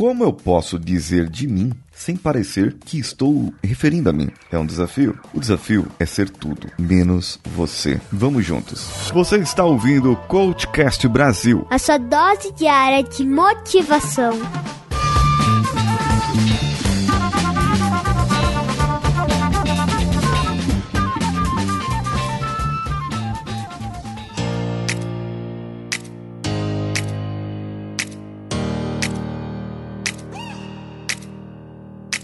como eu posso dizer de mim sem parecer que estou referindo a mim. É um desafio? O desafio é ser tudo, menos você. Vamos juntos. Você está ouvindo o Coachcast Brasil. A sua dose diária de motivação.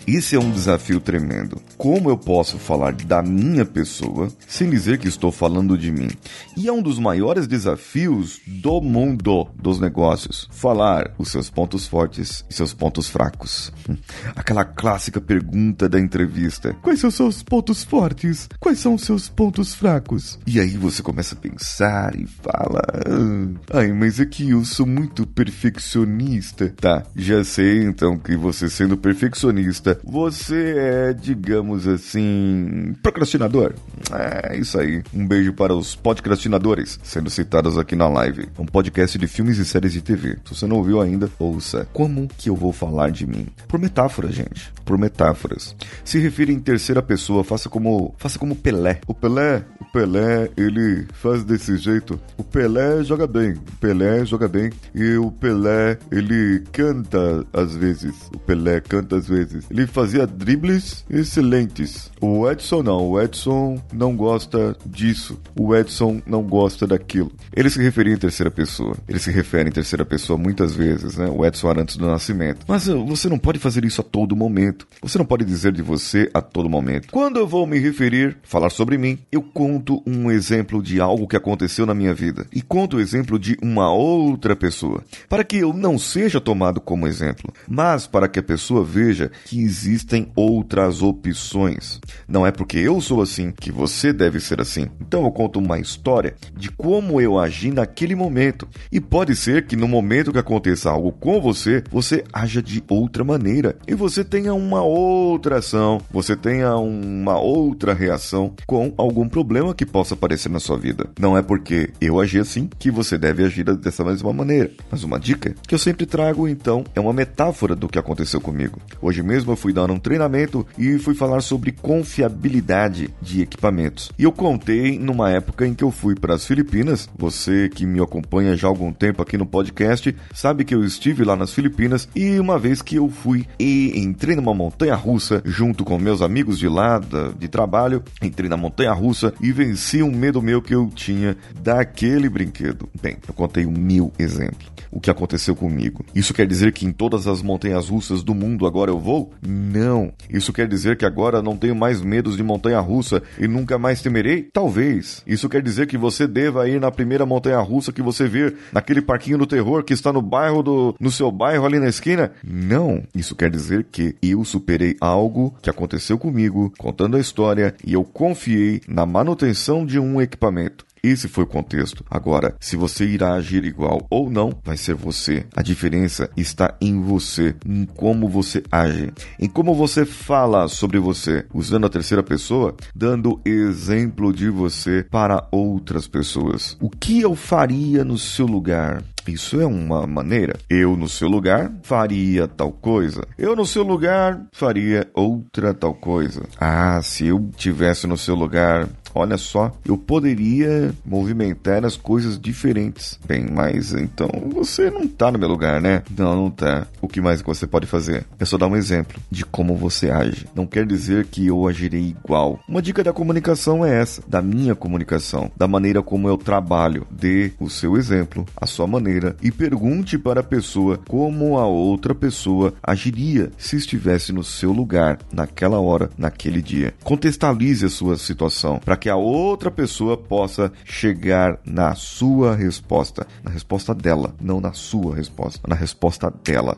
Esse é um desafio tremendo. Como eu posso falar da minha pessoa sem dizer que estou falando de mim? E é um dos maiores desafios do mundo dos negócios. Falar os seus pontos fortes e seus pontos fracos. Aquela clássica pergunta da entrevista: Quais são os seus pontos fortes? Quais são os seus pontos fracos? E aí você começa a pensar e fala: ah, Ai, mas é que eu sou muito perfeccionista. Tá, já sei então que você sendo perfeccionista você é, digamos assim, procrastinador? É isso aí. Um beijo para os podcastinadores sendo citados aqui na live. Um podcast de filmes e séries de TV. Se você não ouviu ainda, ouça. Como que eu vou falar de mim? Por metáfora, gente. Por metáforas. Se refira em terceira pessoa, faça como, faça como Pelé. O Pelé, Pelé, ele faz desse jeito. O Pelé joga bem. O Pelé joga bem e o Pelé, ele canta às vezes. O Pelé canta às vezes. Ele fazia dribles excelentes. O Edson não, o Edson não gosta disso. O Edson não gosta daquilo. Ele se referia em terceira pessoa. Ele se refere em terceira pessoa muitas vezes, né? O Edson antes do nascimento. Mas uh, você não pode fazer isso a todo momento. Você não pode dizer de você a todo momento. Quando eu vou me referir, falar sobre mim, eu conto um exemplo de algo que aconteceu na minha vida e conto o exemplo de uma outra pessoa, para que eu não seja tomado como exemplo, mas para que a pessoa veja que existem outras opções. Não é porque eu sou assim que você deve ser assim. Então eu conto uma história de como eu agi naquele momento. E pode ser que no momento que aconteça algo com você, você haja de outra maneira e você tenha uma outra ação, você tenha uma outra reação com algum problema que possa aparecer na sua vida. Não é porque eu agi assim que você deve agir dessa mesma maneira. Mas uma dica que eu sempre trago então é uma metáfora do que aconteceu comigo. Hoje mesmo eu fui dar um treinamento e fui falar sobre confiabilidade de equipamentos. E eu contei numa época em que eu fui para as Filipinas. Você que me acompanha já há algum tempo aqui no podcast sabe que eu estive lá nas Filipinas e uma vez que eu fui e entrei numa montanha russa junto com meus amigos de lá de trabalho, entrei na montanha russa e venci um medo meu que eu tinha daquele brinquedo. Bem, eu contei um mil exemplos. O que aconteceu comigo? Isso quer dizer que em todas as montanhas russas do mundo agora eu vou? Não. Isso quer dizer que agora não tenho mais medos de montanha russa e nunca mais temerei? Talvez. Isso quer dizer que você deva ir na primeira montanha russa que você vir, naquele parquinho do terror que está no bairro do. no seu bairro ali na esquina? Não. Isso quer dizer que eu superei algo que aconteceu comigo, contando a história, e eu confiei na manutenção de um equipamento. Esse foi o contexto. Agora, se você irá agir igual ou não, vai ser você. A diferença está em você, em como você age, em como você fala sobre você, usando a terceira pessoa, dando exemplo de você para outras pessoas. O que eu faria no seu lugar? Isso é uma maneira. Eu, no seu lugar, faria tal coisa. Eu, no seu lugar, faria outra tal coisa. Ah, se eu tivesse no seu lugar, olha só, eu poderia movimentar as coisas diferentes. Bem, mas então você não tá no meu lugar, né? Não, não tá. O que mais você pode fazer? É só dar um exemplo de como você age. Não quer dizer que eu agirei igual. Uma dica da comunicação é essa, da minha comunicação, da maneira como eu trabalho. Dê o seu exemplo, a sua maneira e pergunte para a pessoa como a outra pessoa agiria se estivesse no seu lugar, naquela hora, naquele dia. Contextualize a sua situação para que que a outra pessoa possa chegar na sua resposta, na resposta dela, não na sua resposta, na resposta dela.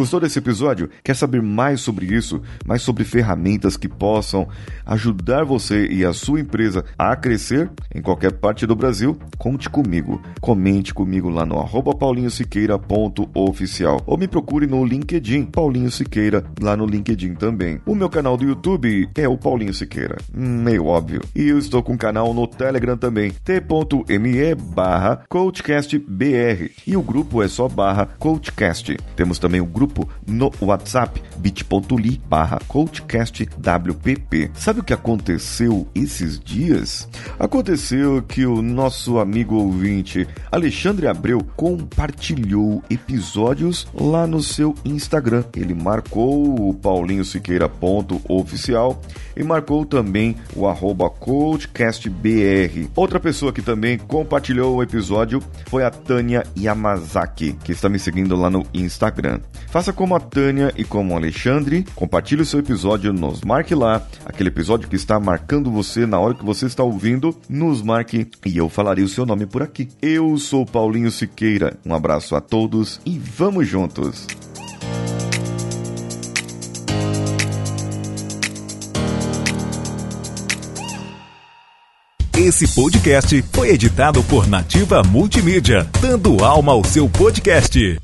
Gostou desse episódio? Quer saber mais sobre isso? Mais sobre ferramentas que possam ajudar você e a sua empresa a crescer em qualquer parte do Brasil? Conte comigo. Comente comigo lá no arroba paulinhosiqueira.oficial ou me procure no LinkedIn, Paulinho Siqueira, lá no LinkedIn também. O meu canal do YouTube é o Paulinho Siqueira, meio óbvio. E eu estou com um canal no Telegram também, t.me barra coachcastbr. E o grupo é só barra coachcast. Temos também o grupo no WhatsApp, bit.ly barra coachcastwpp. Sabe o que aconteceu esses dias? Aconteceu que o nosso amigo ouvinte Alexandre Abreu compartilhou episódios lá no seu Instagram. Ele marcou o Paulinho Siqueira.oficial e marcou também o arroba coachcastbr. Outra pessoa que também compartilhou o episódio foi a Tânia Yamazaki, que está me seguindo lá no Instagram. Faça como a Tânia e como o Alexandre, compartilhe o seu episódio, nos marque lá, aquele episódio que está marcando você na hora que você está ouvindo, nos marque e eu falarei o seu nome por aqui. Eu sou Paulinho Siqueira, um abraço a todos e vamos juntos! Esse podcast foi editado por Nativa Multimídia, dando alma ao seu podcast.